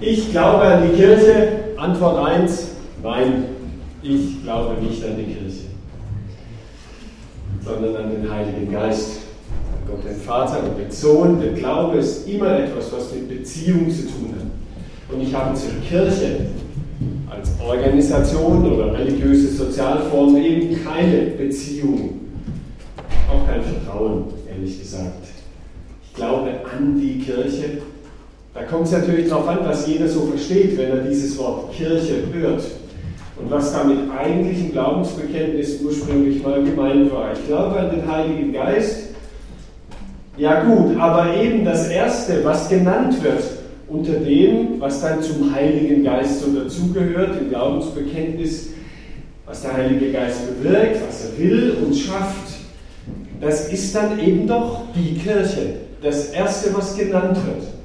Ich glaube an die Kirche. Antwort 1, nein, ich glaube nicht an die Kirche, sondern an den Heiligen Geist. An Gott den Vater und den Sohn. Der Glaube ist immer etwas, was mit Beziehung zu tun hat. Und ich habe zur Kirche als Organisation oder religiöse Sozialform eben keine Beziehung, auch kein Vertrauen, ehrlich gesagt. Ich glaube an die Kirche. Da kommt es natürlich darauf an, was jeder so versteht, wenn er dieses Wort Kirche hört und was damit eigentlich im Glaubensbekenntnis ursprünglich mal gemeint war. Ich glaube an den Heiligen Geist. Ja gut, aber eben das Erste, was genannt wird, unter dem, was dann zum Heiligen Geist so dazugehört, im Glaubensbekenntnis, was der Heilige Geist bewirkt, was er will und schafft, das ist dann eben doch die Kirche, das Erste, was genannt wird.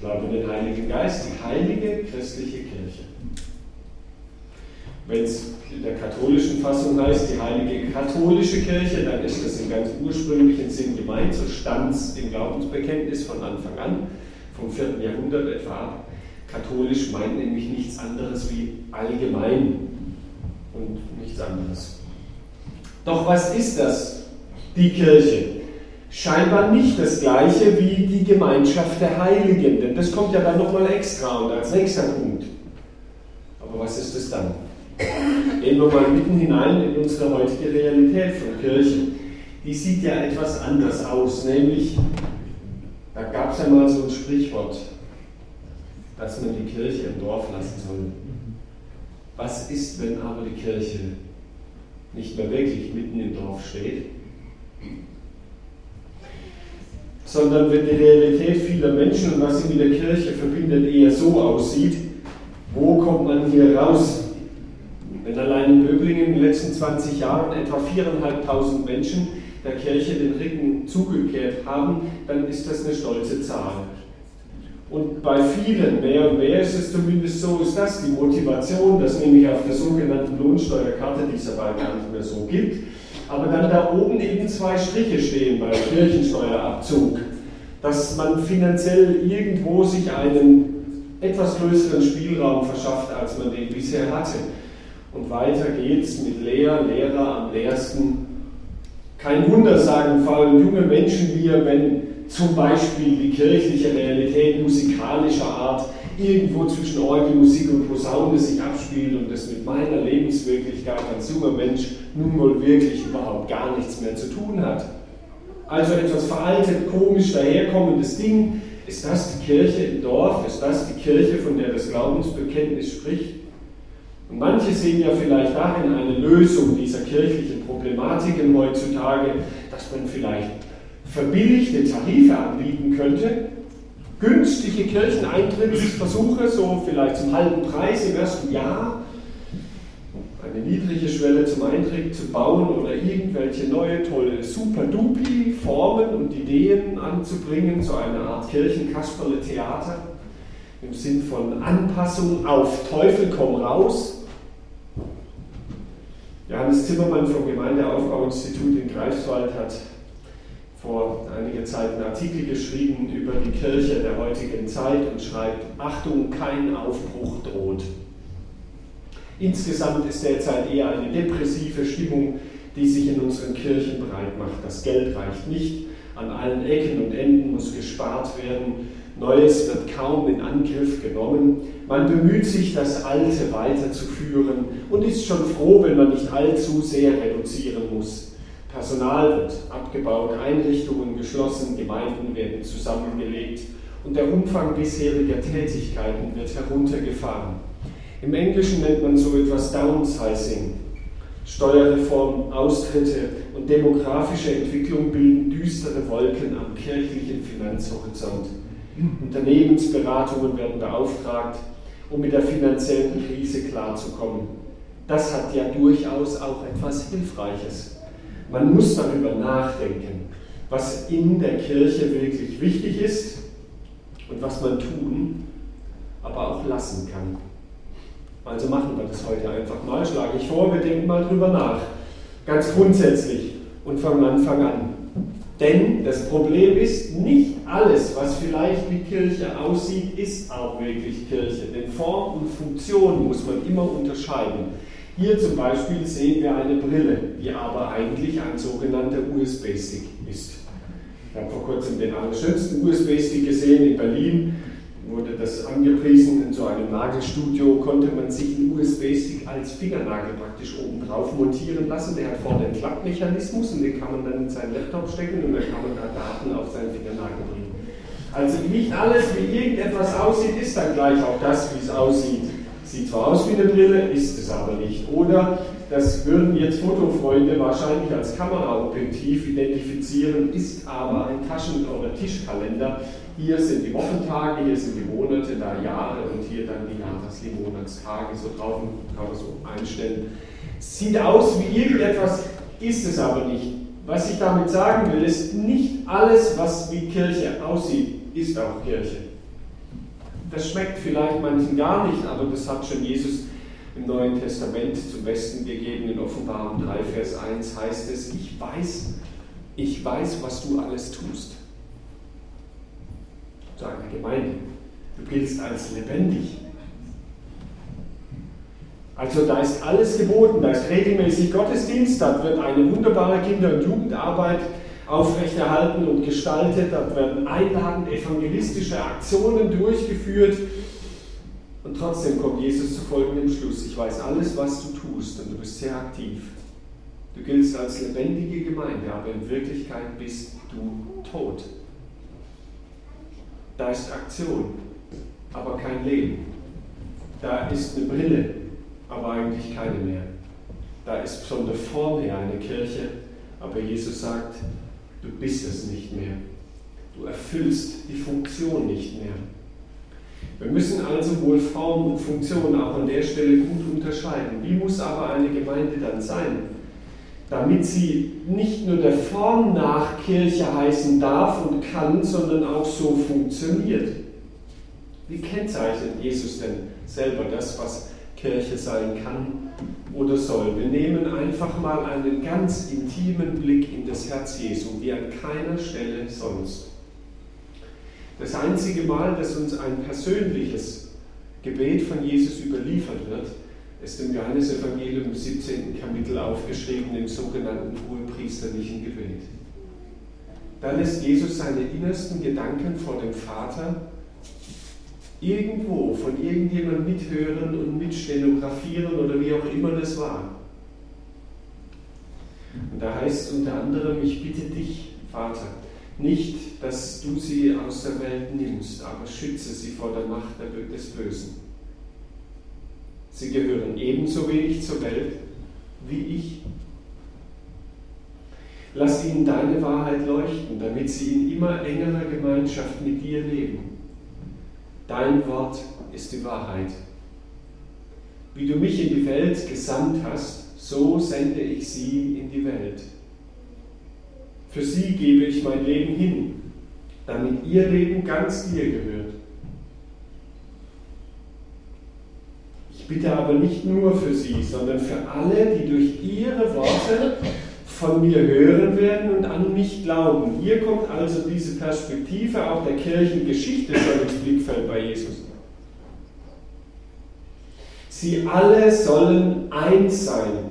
Glaube an den Heiligen Geist, die heilige christliche Kirche. Wenn es in der katholischen Fassung heißt, die heilige katholische Kirche, dann ist das im ganz ursprünglichen Sinn gemeint, so stand es im Glaubensbekenntnis von Anfang an vom 4. Jahrhundert etwa ab. Katholisch meint nämlich nichts anderes wie allgemein und nichts anderes. Doch was ist das, die Kirche? Scheinbar nicht das gleiche wie die Gemeinschaft der Heiligen, denn das kommt ja dann nochmal extra und als nächster Punkt. Aber was ist es dann? Gehen wir mal mitten hinein in unsere heutige Realität von Kirche. Die sieht ja etwas anders aus, nämlich da gab es ja mal so ein Sprichwort, dass man die Kirche im Dorf lassen soll. Was ist, wenn aber die Kirche nicht mehr wirklich mitten im Dorf steht, sondern wenn die Realität vieler Menschen und was sie mit der Kirche verbindet eher so aussieht, wo kommt man hier raus? Wenn allein in Böblingen in den letzten 20 Jahren etwa 4.500 Menschen der Kirche den Rücken zugekehrt haben, dann ist das eine stolze Zahl. Und bei vielen, mehr und mehr ist es zumindest so, ist das die Motivation, dass nämlich auf der sogenannten Lohnsteuerkarte, die es aber gar nicht mehr so gibt, aber dann da oben eben zwei Striche stehen beim Kirchensteuerabzug, dass man finanziell irgendwo sich einen etwas größeren Spielraum verschafft, als man den bisher hatte. Und weiter geht's mit Lehrer, Lehrer am leersten kein Wunder, sagen vor allem junge Menschen mir, wenn zum Beispiel die kirchliche Realität musikalischer Art irgendwo zwischen Orgelmusik und Posaune sich abspielt und das mit meiner Lebenswirklichkeit als junger Mensch nun wohl wirklich überhaupt gar nichts mehr zu tun hat. Also etwas veraltet, komisch daherkommendes Ding. Ist das die Kirche im Dorf? Ist das die Kirche, von der das Glaubensbekenntnis spricht? Und manche sehen ja vielleicht darin eine Lösung dieser kirchlichen Problematiken heutzutage, dass man vielleicht verbilligte Tarife anbieten könnte, günstige Kircheneintrittsversuche, so vielleicht zum halben Preis im ersten Jahr, eine niedrige Schwelle zum Eintritt zu bauen oder irgendwelche neue tolle Super-Dupi-Formen und Ideen anzubringen, so eine Art Kirchenkasperle-Theater im Sinn von Anpassung auf Teufel komm raus. Johannes Zimmermann vom Gemeindeaufbauinstitut in Greifswald hat vor einiger Zeit einen Artikel geschrieben über die Kirche der heutigen Zeit und schreibt, Achtung, kein Aufbruch droht. Insgesamt ist derzeit eher eine depressive Stimmung, die sich in unseren Kirchen breit macht. Das Geld reicht nicht, an allen Ecken und Enden muss gespart werden, Neues wird kaum in Angriff genommen. Man bemüht sich, das Alte weiterzuführen und ist schon froh, wenn man nicht allzu sehr reduzieren muss. Personal wird abgebaut, Einrichtungen geschlossen, Gemeinden werden zusammengelegt und der Umfang bisheriger Tätigkeiten wird heruntergefahren. Im Englischen nennt man so etwas Downsizing. Steuerreform, Austritte und demografische Entwicklung bilden düstere Wolken am kirchlichen Finanzhorizont. Unternehmensberatungen werden beauftragt, um mit der finanziellen Krise klarzukommen. Das hat ja durchaus auch etwas Hilfreiches. Man muss darüber nachdenken, was in der Kirche wirklich wichtig ist und was man tun, aber auch lassen kann. Also machen wir das heute einfach mal, schlage ich vor, wir denken mal drüber nach, ganz grundsätzlich und von Anfang an. Denn das Problem ist, nicht alles, was vielleicht wie Kirche aussieht, ist auch wirklich Kirche. Denn Form und Funktion muss man immer unterscheiden. Hier zum Beispiel sehen wir eine Brille, die aber eigentlich ein sogenannter USB-Stick ist. Ich habe vor kurzem den allerschönsten USB-Stick gesehen in Berlin wurde das angepriesen. In so einem Nagelstudio konnte man sich einen USB-Stick als Fingernagel praktisch oben drauf montieren lassen. Der hat vorne einen Klappmechanismus und den kann man dann in seinen Laptop stecken und dann kann man da Daten auf seinen Fingernagel bringen. Also nicht alles, wie irgendetwas aussieht, ist dann gleich auch das, wie es aussieht. Sieht zwar aus wie eine Brille, ist es aber nicht. Oder das würden jetzt Fotofreunde wahrscheinlich als Kameraobjektiv identifizieren, ist aber ein Taschen- oder Tischkalender, hier sind die Wochentage, hier sind die Monate, da Jahre und hier dann die Jahresmonatstage, so drauf kann man so einstellen. Sieht aus wie irgendetwas, ist es aber nicht. Was ich damit sagen will, ist, nicht alles, was wie Kirche aussieht, ist auch Kirche. Das schmeckt vielleicht manchen gar nicht, aber das hat schon Jesus im Neuen Testament zum Besten gegeben. In Offenbarung 3, Vers 1 heißt es, ich weiß, ich weiß, was du alles tust zu einer Gemeinde. Du giltst als lebendig. Also da ist alles geboten, da ist regelmäßig Gottesdienst, da wird eine wunderbare Kinder- und Jugendarbeit aufrechterhalten und gestaltet, da werden einladend evangelistische Aktionen durchgeführt und trotzdem kommt Jesus zu folgendem Schluss. Ich weiß alles, was du tust und du bist sehr aktiv. Du giltst als lebendige Gemeinde, aber in Wirklichkeit bist du tot. Da ist Aktion, aber kein Leben. Da ist eine Brille, aber eigentlich keine mehr. Da ist von der Form her eine Kirche, aber Jesus sagt, du bist es nicht mehr. Du erfüllst die Funktion nicht mehr. Wir müssen also wohl Form und Funktion auch an der Stelle gut unterscheiden. Wie muss aber eine Gemeinde dann sein? damit sie nicht nur der Form nach Kirche heißen darf und kann, sondern auch so funktioniert. Wie kennzeichnet Jesus denn selber das, was Kirche sein kann oder soll? Wir nehmen einfach mal einen ganz intimen Blick in das Herz Jesu, wie an keiner Stelle sonst. Das einzige Mal, dass uns ein persönliches Gebet von Jesus überliefert wird, ist im Johannesevangelium im 17. Kapitel aufgeschrieben, im sogenannten hohepriesterlichen Gebet. Da lässt Jesus seine innersten Gedanken vor dem Vater irgendwo von irgendjemandem mithören und mitstenografieren oder wie auch immer das war. Und da heißt es unter anderem, ich bitte dich, Vater, nicht, dass du sie aus der Welt nimmst, aber schütze sie vor der Macht des Bösen. Sie gehören ebenso wenig zur Welt wie ich. Lass ihnen deine Wahrheit leuchten, damit sie in immer engerer Gemeinschaft mit dir leben. Dein Wort ist die Wahrheit. Wie du mich in die Welt gesandt hast, so sende ich sie in die Welt. Für sie gebe ich mein Leben hin, damit ihr Leben ganz dir gehört. bitte aber nicht nur für sie, sondern für alle, die durch ihre Worte von mir hören werden und an mich glauben. Hier kommt also diese Perspektive auch der Kirchengeschichte schon ins Blickfeld bei Jesus. Sie alle sollen eins sein.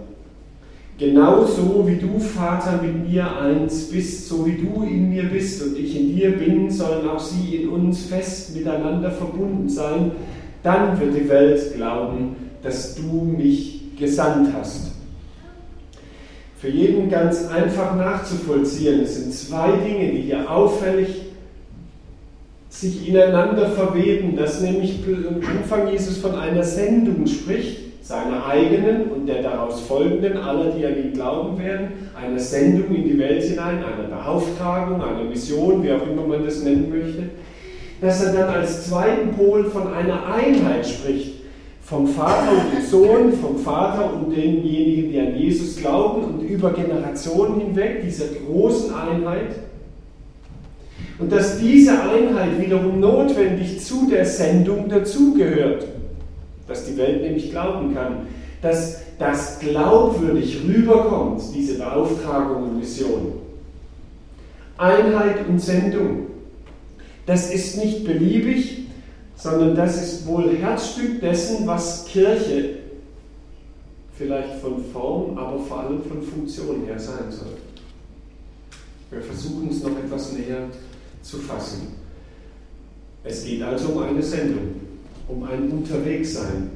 Genauso wie du, Vater, mit mir eins bist, so wie du in mir bist und ich in dir bin, sollen auch sie in uns fest miteinander verbunden sein, dann wird die Welt glauben, dass du mich gesandt hast. Für jeden ganz einfach nachzuvollziehen. Es sind zwei Dinge, die hier auffällig sich ineinander verweben, dass nämlich am Anfang Jesus von einer Sendung spricht, seiner eigenen und der daraus folgenden, aller, die an ihn glauben werden, einer Sendung in die Welt hinein, einer Beauftragung, einer Mission, wie auch immer man das nennen möchte dass er dann als zweiten Pol von einer Einheit spricht. Vom Vater und dem Sohn, vom Vater und denjenigen, die an Jesus glauben und über Generationen hinweg, dieser großen Einheit. Und dass diese Einheit wiederum notwendig zu der Sendung dazugehört. Dass die Welt nämlich glauben kann. Dass das glaubwürdig rüberkommt, diese Beauftragung und Mission. Einheit und Sendung. Das ist nicht beliebig, sondern das ist wohl Herzstück dessen, was Kirche vielleicht von Form, aber vor allem von Funktion her sein soll. Wir versuchen es noch etwas näher zu fassen. Es geht also um eine Sendung, um ein Unterwegssein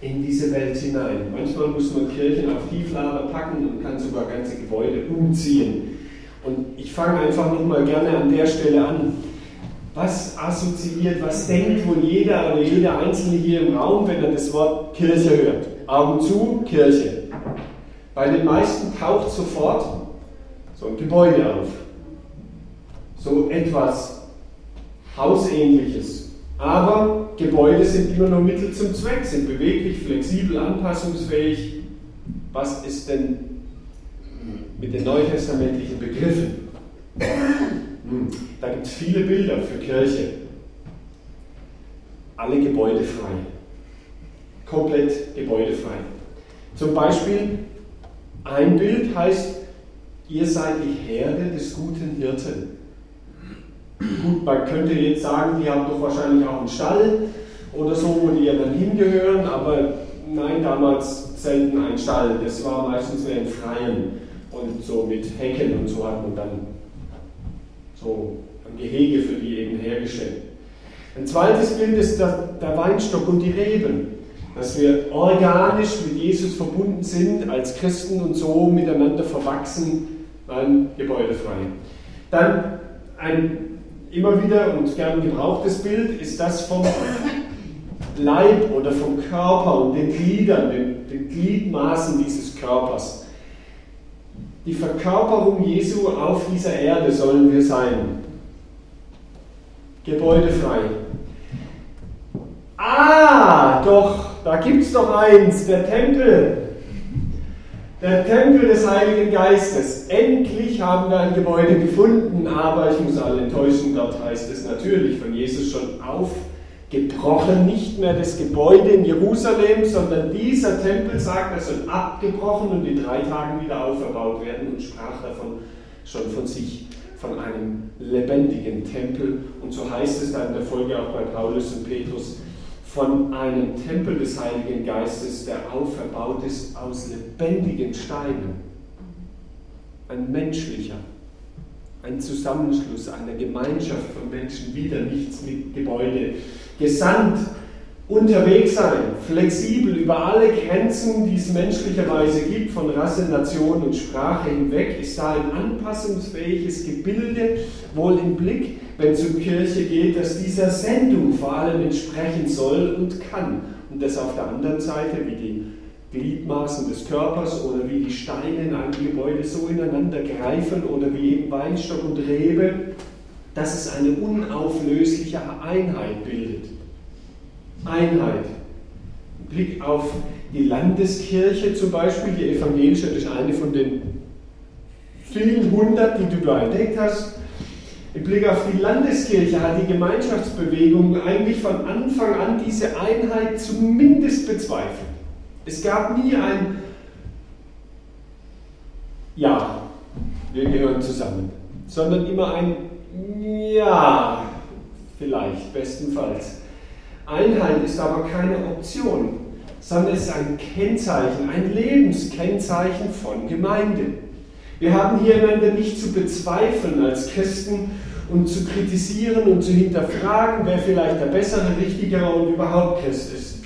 in diese Welt hinein. Manchmal muss man Kirchen auf Tieflader packen und kann sogar ganze Gebäude umziehen. Und ich fange einfach nochmal gerne an der Stelle an. Was assoziiert, was denkt wohl jeder oder jeder Einzelne hier im Raum, wenn er das Wort Kirche hört? Augen zu, Kirche. Bei den meisten taucht sofort so ein Gebäude auf. So etwas Hausähnliches. Aber Gebäude sind immer nur Mittel zum Zweck, sind beweglich, flexibel, anpassungsfähig. Was ist denn mit den neutestamentlichen Begriffen? Hm, da gibt es viele Bilder für Kirche. Alle Gebäude frei. Komplett gebäudefrei. Zum Beispiel ein Bild heißt, ihr seid die Herde des guten Hirten. Gut, man könnte jetzt sagen, die haben doch wahrscheinlich auch einen Stall oder so, wo die ja dann hingehören, aber nein, damals selten ein Stall. Das war meistens mehr ein Freien und so mit Hecken und so hat man dann so ein Gehege für die eben hergestellt. Ein zweites Bild ist der, Weinstock und die Reben, dass wir organisch mit Jesus verbunden sind als Christen und so miteinander verwachsen, ein gebäudefrei. Dann ein immer wieder und gern gebrauchtes Bild ist das vom Leib oder vom Körper und den Gliedern, den, den Gliedmaßen dieses Körpers. Die Verkörperung Jesu auf dieser Erde sollen wir sein. Gebäudefrei. Ah, doch, da gibt es doch eins, der Tempel. Der Tempel des Heiligen Geistes. Endlich haben wir ein Gebäude gefunden, aber ich muss alle enttäuschen, dort heißt es natürlich von Jesus schon aufgebrochen, nicht mehr das Gebäude in Jerusalem, sondern dieser Tempel sagt, er soll abgebrochen und in drei Tagen wieder auferbaut werden und sprach davon schon von sich, von einem lebendigen Tempel. Und so heißt es dann in der Folge auch bei Paulus und Petrus, von einem Tempel des Heiligen Geistes, der auferbaut ist aus lebendigen Steinen. Ein menschlicher, ein Zusammenschluss einer Gemeinschaft von Menschen, wieder nichts mit Gebäude. Gesandt, unterwegs sein, flexibel über alle Grenzen, die es menschlicherweise gibt, von Rasse, Nation und Sprache hinweg, ist da ein anpassungsfähiges Gebilde, wohl im Blick wenn es um Kirche geht, dass dieser Sendung vor allem entsprechen soll und kann. Und das auf der anderen Seite, wie die Gliedmaßen des Körpers oder wie die Steine in einem Gebäude so ineinander greifen oder wie eben Weinstock und Rebe, dass es eine unauflösliche Einheit bildet. Einheit. Blick auf die Landeskirche zum Beispiel, die evangelische, das ist eine von den vielen hundert, die du da entdeckt hast. Im Blick auf die Landeskirche hat die Gemeinschaftsbewegung eigentlich von Anfang an diese Einheit zumindest bezweifelt. Es gab nie ein Ja, wir gehören zusammen, sondern immer ein Ja, vielleicht, bestenfalls. Einheit ist aber keine Option, sondern es ist ein Kennzeichen, ein Lebenskennzeichen von Gemeinde. Wir haben hier einander nicht zu bezweifeln als Christen und zu kritisieren und zu hinterfragen, wer vielleicht der bessere, richtigere und überhaupt Christ ist.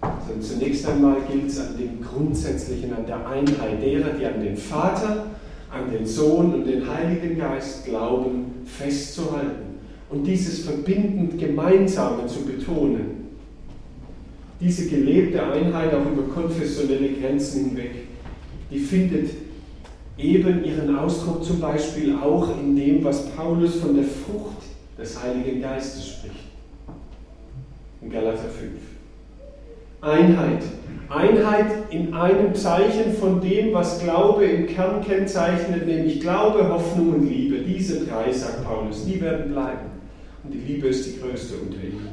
Sondern zunächst einmal gilt es an dem Grundsätzlichen, an der Einheit derer, die an den Vater, an den Sohn und den Heiligen Geist glauben, festzuhalten und dieses verbindend Gemeinsame zu betonen. Diese gelebte Einheit auch über konfessionelle Grenzen hinweg, die findet eben ihren Ausdruck zum Beispiel auch in dem, was Paulus von der Frucht des Heiligen Geistes spricht. In Galater 5. Einheit. Einheit in einem Zeichen von dem, was Glaube im Kern kennzeichnet, nämlich Glaube, Hoffnung und Liebe. Diese drei, sagt Paulus, die werden bleiben. Und die Liebe ist die größte unter ihnen.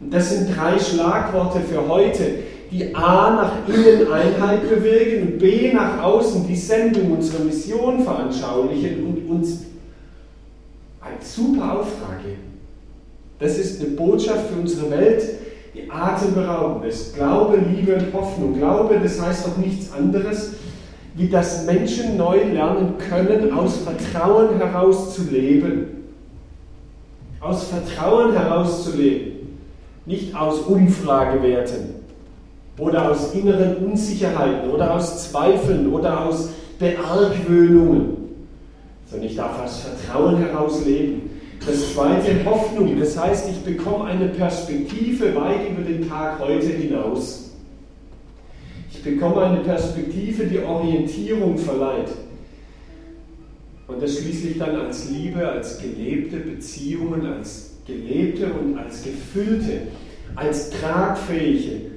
Und das sind drei Schlagworte für heute, die A nach innen Einheit bewirken und B nach außen die Sendung, unsere Mission veranschaulichen und uns einen super Auftrag geben. Das ist eine Botschaft für unsere Welt, die atemberaubend ist. Glaube, Liebe und Hoffnung. Glaube, das heißt doch nichts anderes, wie dass Menschen neu lernen können, aus Vertrauen heraus zu leben. Aus Vertrauen heraus zu leben. Nicht aus Umfragewerten oder aus inneren Unsicherheiten oder aus Zweifeln oder aus Beargwöhnungen, sondern ich darf aus Vertrauen heraus leben. Das zweite, Hoffnung. Das heißt, ich bekomme eine Perspektive weit über den Tag heute hinaus. Ich bekomme eine Perspektive, die Orientierung verleiht. Und das schließlich dann als Liebe, als gelebte Beziehungen, als gelebte und als gefüllte, als tragfähige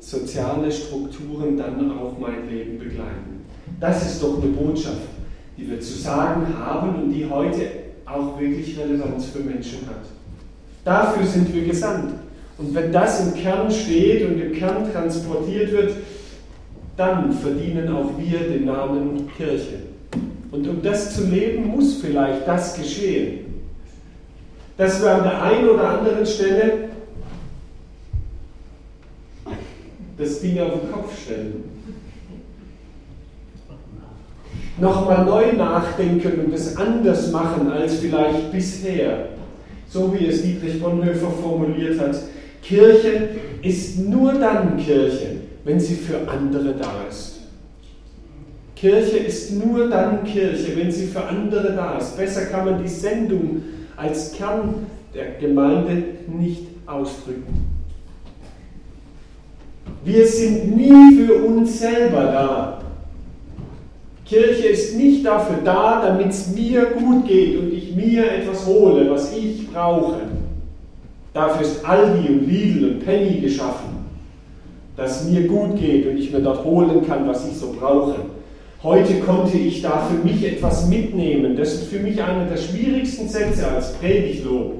soziale Strukturen dann auch mein Leben begleiten. Das ist doch eine Botschaft, die wir zu sagen haben und die heute auch wirklich Relevanz für Menschen hat. Dafür sind wir gesandt. Und wenn das im Kern steht und im Kern transportiert wird, dann verdienen auch wir den Namen Kirche. Und um das zu leben, muss vielleicht das geschehen. Dass wir an der einen oder anderen Stelle das Ding auf den Kopf stellen. Nochmal neu nachdenken und es anders machen als vielleicht bisher. So wie es Dietrich Bonhoeffer formuliert hat. Kirche ist nur dann Kirche, wenn sie für andere da ist. Kirche ist nur dann Kirche, wenn sie für andere da ist. Besser kann man die Sendung als Kern der Gemeinde nicht ausdrücken. Wir sind nie für uns selber da. Kirche ist nicht dafür da, damit es mir gut geht und ich mir etwas hole, was ich brauche. Dafür ist Aldi und Lidl und Penny geschaffen, dass mir gut geht und ich mir dort holen kann, was ich so brauche. Heute konnte ich da für mich etwas mitnehmen. Das ist für mich einer der schwierigsten Sätze als Prediglob.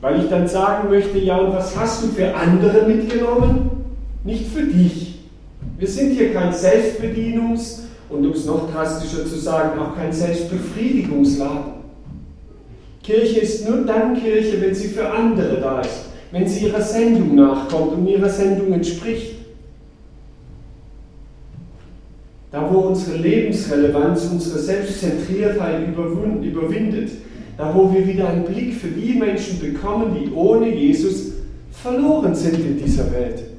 Weil ich dann sagen möchte, ja, und was hast du für andere mitgenommen? Nicht für dich. Wir sind hier kein Selbstbedienungs- und um es noch drastischer zu sagen, auch kein Selbstbefriedigungsladen. Kirche ist nur dann Kirche, wenn sie für andere da ist, wenn sie ihrer Sendung nachkommt und ihrer Sendung entspricht. Da, wo unsere Lebensrelevanz, unsere Selbstzentriertheit überwindet, da wo wir wieder einen Blick für die Menschen bekommen, die ohne Jesus verloren sind in dieser Welt.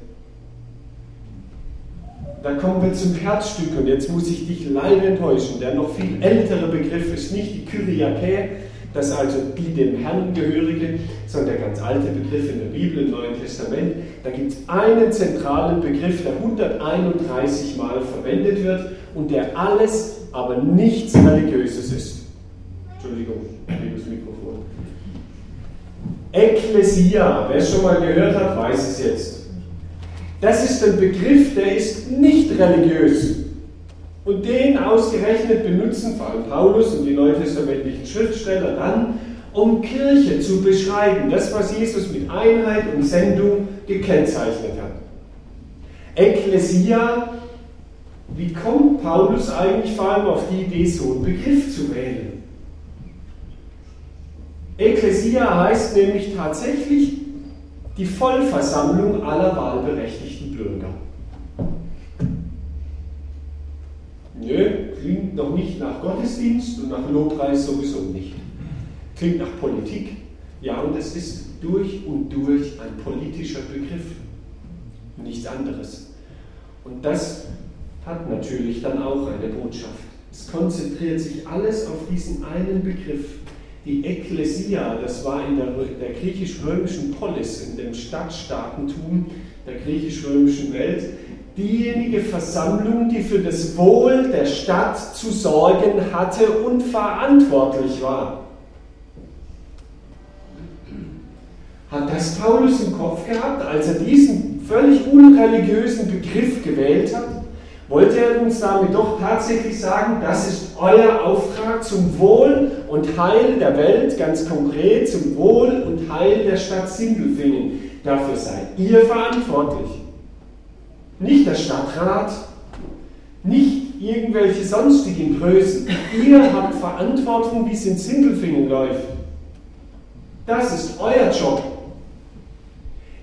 Da kommen wir zum Herzstück und jetzt muss ich dich leider enttäuschen. Der noch viel ältere Begriff ist nicht die Kyriake, das also die dem Herrn gehörige, sondern der ganz alte Begriff in der Bibel im Neuen Testament. Da gibt es einen zentralen Begriff, der 131 Mal verwendet wird und der alles, aber nichts Religiöses ist. Entschuldigung, liebes Mikrofon. Ekklesia, wer es schon mal gehört hat, weiß es jetzt. Das ist ein Begriff, der ist nicht religiös. Und den ausgerechnet benutzen vor allem Paulus und die neutestamentlichen Schriftsteller dann, um Kirche zu beschreiben, das, was Jesus mit Einheit und Sendung gekennzeichnet hat. Ekklesia, wie kommt Paulus eigentlich vor allem auf die Idee, so einen Begriff zu wählen? Ekklesia heißt nämlich tatsächlich die Vollversammlung aller wahlberechtigten Bürger. Nö, klingt noch nicht nach Gottesdienst und nach Lobpreis sowieso nicht. Klingt nach Politik. Ja, und es ist durch und durch ein politischer Begriff. Nichts anderes. Und das hat natürlich dann auch eine Botschaft. Es konzentriert sich alles auf diesen einen Begriff. Die Ekklesia, das war in der, der griechisch-römischen Polis, in dem Stadtstaatentum der griechisch-römischen Welt, diejenige Versammlung, die für das Wohl der Stadt zu sorgen hatte und verantwortlich war. Hat das Paulus im Kopf gehabt, als er diesen völlig unreligiösen Begriff gewählt hat? Wollte er uns damit doch tatsächlich sagen, das ist euer Auftrag zum Wohl und Heil der Welt, ganz konkret zum Wohl und Heil der Stadt Sindelfingen, Dafür seid ihr verantwortlich. Nicht der Stadtrat, nicht irgendwelche sonstigen Größen. Ihr habt Verantwortung, wie es in Sindelfingen läuft. Das ist euer Job.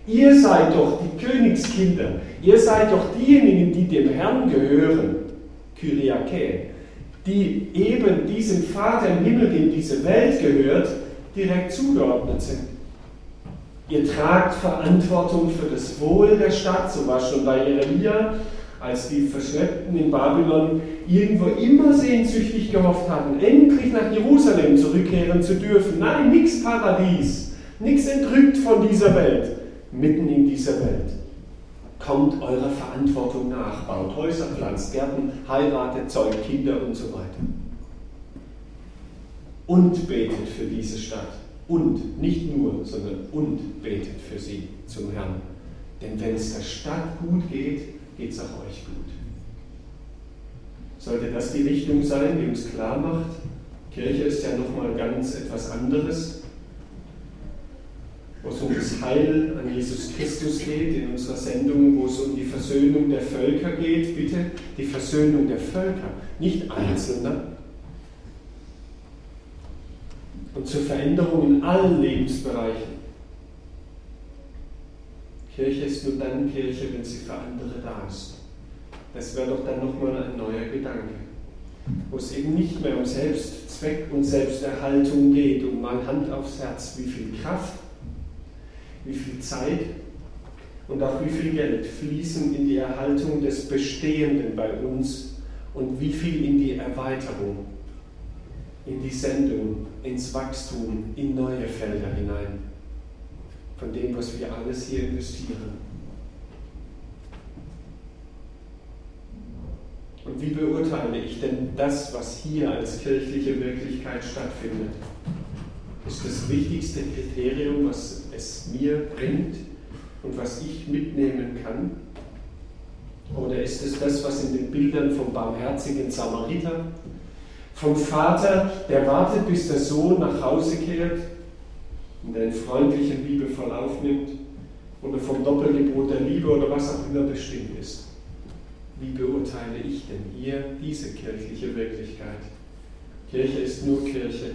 Ihr seid doch die Königskinder. Ihr seid doch diejenigen, die dem Herrn gehören. Kyriake. Die eben diesem Vater im Himmel, dem diese Welt gehört, direkt zugeordnet sind. Ihr tragt Verantwortung für das Wohl der Stadt, so war schon bei Jeremia, als die Verschleppten in Babylon irgendwo immer sehnsüchtig gehofft hatten, endlich nach Jerusalem zurückkehren zu dürfen. Nein, nichts Paradies, nichts entrückt von dieser Welt, mitten in dieser Welt. Kommt eurer Verantwortung nach, baut Häuser, pflanzt Gärten, heiratet, zeugt Kinder und so weiter. Und betet für diese Stadt. Und, nicht nur, sondern und betet für sie zum Herrn. Denn wenn es der Stadt gut geht, geht es auch euch gut. Sollte das die Richtung sein, die uns klar macht? Kirche ist ja nochmal ganz etwas anderes, wo es um das Heil an Jesus Christus geht, in unserer Sendung, wo es um die Versöhnung der Völker geht, bitte, die Versöhnung der Völker, nicht Einzelner. Und zur Veränderung in allen Lebensbereichen. Kirche ist nur dann Kirche, wenn sie für andere da ist. Das wäre doch dann nochmal ein neuer Gedanke, wo es eben nicht mehr um Selbstzweck und Selbsterhaltung geht und mal Hand aufs Herz, wie viel Kraft, wie viel Zeit und auch wie viel Geld fließen in die Erhaltung des Bestehenden bei uns und wie viel in die Erweiterung, in die Sendung, ins Wachstum, in neue Felder hinein von dem, was wir alles hier investieren. Und wie beurteile ich denn das, was hier als kirchliche Wirklichkeit stattfindet? Ist das wichtigste Kriterium, was es mir bringt und was ich mitnehmen kann? Oder ist es das, was in den Bildern vom barmherzigen Samariter, vom Vater, der wartet, bis der Sohn nach Hause kehrt und einen freundlichen, liebevoll aufnimmt oder vom Doppelgebot der Liebe oder was auch immer bestimmt ist. Wie beurteile ich denn hier diese kirchliche Wirklichkeit? Kirche ist nur Kirche,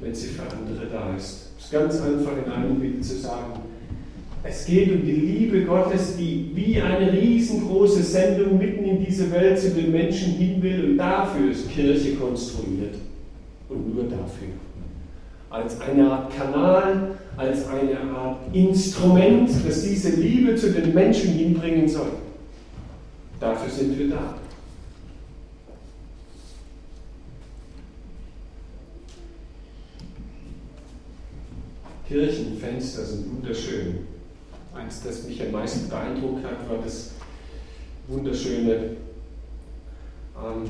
wenn sie für andere da ist. Es ist ganz einfach in einem Bild zu sagen. Es geht um die Liebe Gottes, die wie eine riesengroße Sendung mitten in diese Welt zu den Menschen hin will und dafür ist Kirche konstruiert. Und nur dafür als eine Art Kanal, als eine Art Instrument, das diese Liebe zu den Menschen hinbringen soll. Dafür sind wir da. Kirchenfenster sind wunderschön. Eins, das mich am meisten beeindruckt hat, war das wunderschöne ähm,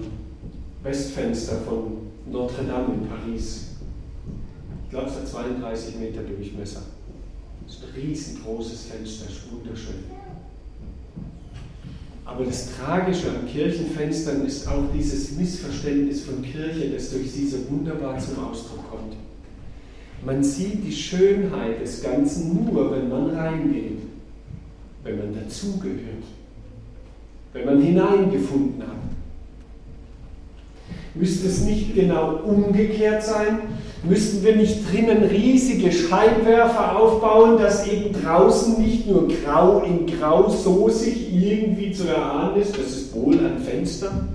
Westfenster von Notre Dame in Paris. Ich glaube, es hat 32 Meter Durchmesser. Das ist ein riesengroßes Fenster, wunderschön. Aber das Tragische an Kirchenfenstern ist auch dieses Missverständnis von Kirche, das durch sie so wunderbar zum Ausdruck kommt. Man sieht die Schönheit des Ganzen nur, wenn man reingeht, wenn man dazugehört, wenn man hineingefunden hat. Müsste es nicht genau umgekehrt sein? Müssten wir nicht drinnen riesige Scheinwerfer aufbauen, dass eben draußen nicht nur grau in grau so sich irgendwie zu erahnen ist, das ist wohl ein Fenster?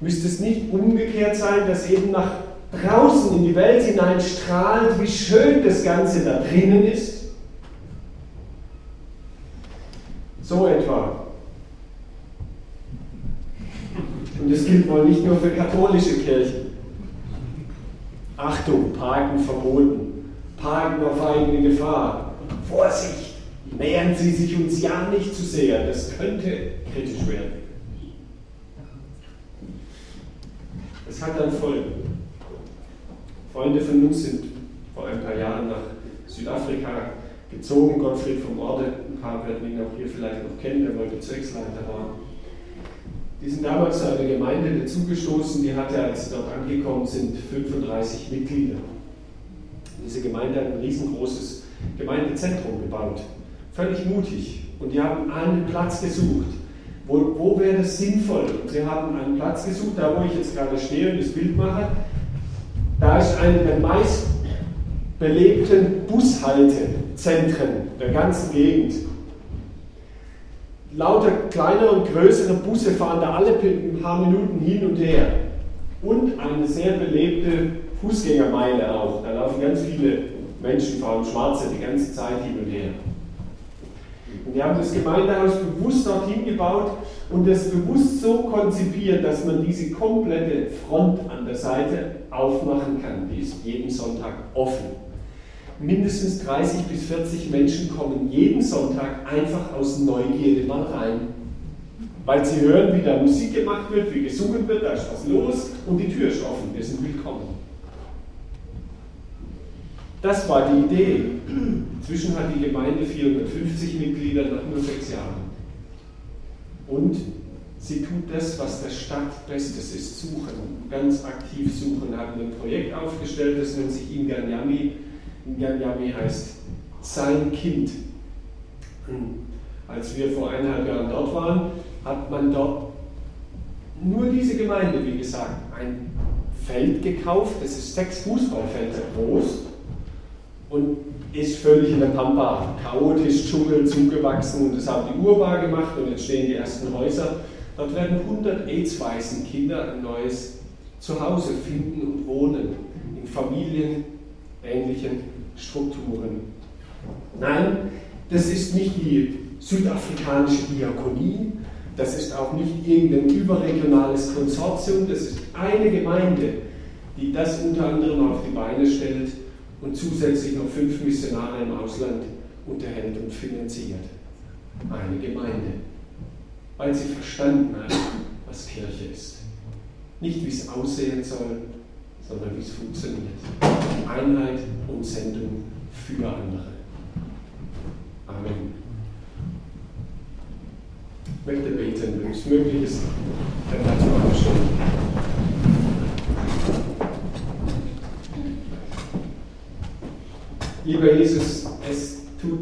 Müsste es nicht umgekehrt sein, dass eben nach draußen in die Welt hinein strahlt, wie schön das Ganze da drinnen ist? So etwa. Und das gilt wohl nicht nur für katholische Kirchen. Achtung, Parken verboten. Parken auf eigene Gefahr. Vorsicht, nähern Sie sich uns ja nicht zu sehr, das könnte kritisch werden. Das hat dann Folgen. Freunde von uns sind vor ein paar Jahren nach Südafrika gezogen, Gottfried vom Orde, ein paar werden ihn auch hier vielleicht noch kennen, der mal Bezirksleiter war. Die sind damals zu einer Gemeinde dazugestoßen, die hatte, als sie dort angekommen sind, 35 Mitglieder. Diese Gemeinde hat ein riesengroßes Gemeindezentrum gebaut. Völlig mutig. Und die haben einen Platz gesucht. Wo, wo wäre das sinnvoll? Und sie haben einen Platz gesucht, da wo ich jetzt gerade stehe und das Bild mache. Ist eine der meist belebten Bushaltezentren der ganzen Gegend. Lauter kleinere und größere Busse fahren da alle ein paar Minuten hin und her. Und eine sehr belebte Fußgängermeile auch. Da laufen ganz viele Menschen, vor allem Schwarze, die ganze Zeit hin und her. Und wir haben das Gemeindehaus bewusst dorthin gebaut und das bewusst so konzipiert, dass man diese komplette Front an der Seite aufmachen kann. Die ist jeden Sonntag offen. Mindestens 30 bis 40 Menschen kommen jeden Sonntag einfach aus Neugierde mal rein. Weil sie hören, wie da Musik gemacht wird, wie gesungen wird, da ist was los und die Tür ist offen. Wir sind willkommen. Das war die Idee. Inzwischen hat die Gemeinde 450 Mitglieder nach nur sechs Jahren. Und sie tut das, was der Stadt Bestes ist, suchen, ganz aktiv suchen, haben ein Projekt aufgestellt, das nennt sich Inganyami. Inganyami heißt sein Kind. Als wir vor eineinhalb Jahren dort waren, hat man dort nur diese Gemeinde, wie gesagt, ein Feld gekauft, das ist sechs Fußballfelder groß und ist völlig in der Pampa, chaotisch, Dschungel zugewachsen und das haben die urbar gemacht und jetzt stehen die ersten Häuser. Dort werden 100 AIDS-weißen Kinder ein neues Zuhause finden und wohnen, in familienähnlichen Strukturen. Nein, das ist nicht die südafrikanische Diakonie, das ist auch nicht irgendein überregionales Konsortium, das ist eine Gemeinde, die das unter anderem auf die Beine stellt und zusätzlich noch fünf Missionare im Ausland unterhält und finanziert. Eine Gemeinde. Weil sie verstanden hat, was Kirche ist. Nicht wie es aussehen soll, sondern wie es funktioniert. Einheit und Sendung für andere. Amen. Ich möchte beten, wenn es möglich ist, dann dazu Lieber Jesus, es tut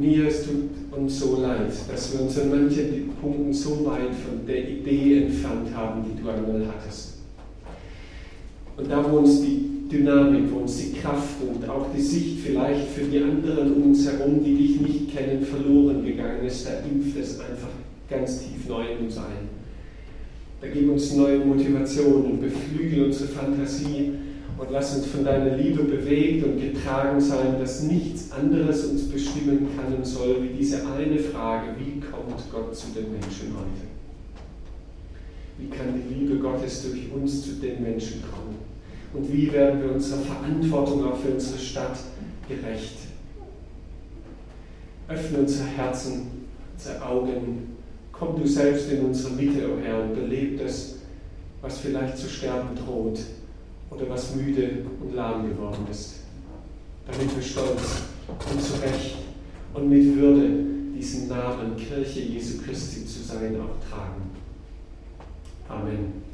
mir, es tut uns so leid, dass wir uns an manchen Punkten so weit von der Idee entfernt haben, die du einmal hattest. Und da, wo uns die Dynamik, wo uns die Kraft und auch die Sicht vielleicht für die anderen um uns herum, die dich nicht kennen, verloren gegangen ist, da impft es einfach ganz tief neu in uns ein. Da gib uns neue Motivationen, beflügel unsere Fantasie und lass uns von deiner Liebe bewegt und getragen sein, dass nichts anderes uns bestimmen kann und soll, wie diese eine Frage, wie kommt Gott zu den Menschen heute? Wie kann die Liebe Gottes durch uns zu den Menschen kommen? Und wie werden wir unserer Verantwortung auch für unsere Stadt gerecht? Öffne unser Herzen, unsere Augen. Komm du selbst in unsere Mitte, o oh Herr, und beleb das, was vielleicht zu sterben droht oder was müde und lahm geworden ist, damit wir stolz und zu Recht und mit Würde diesen Namen Kirche Jesu Christi zu sein auch tragen. Amen.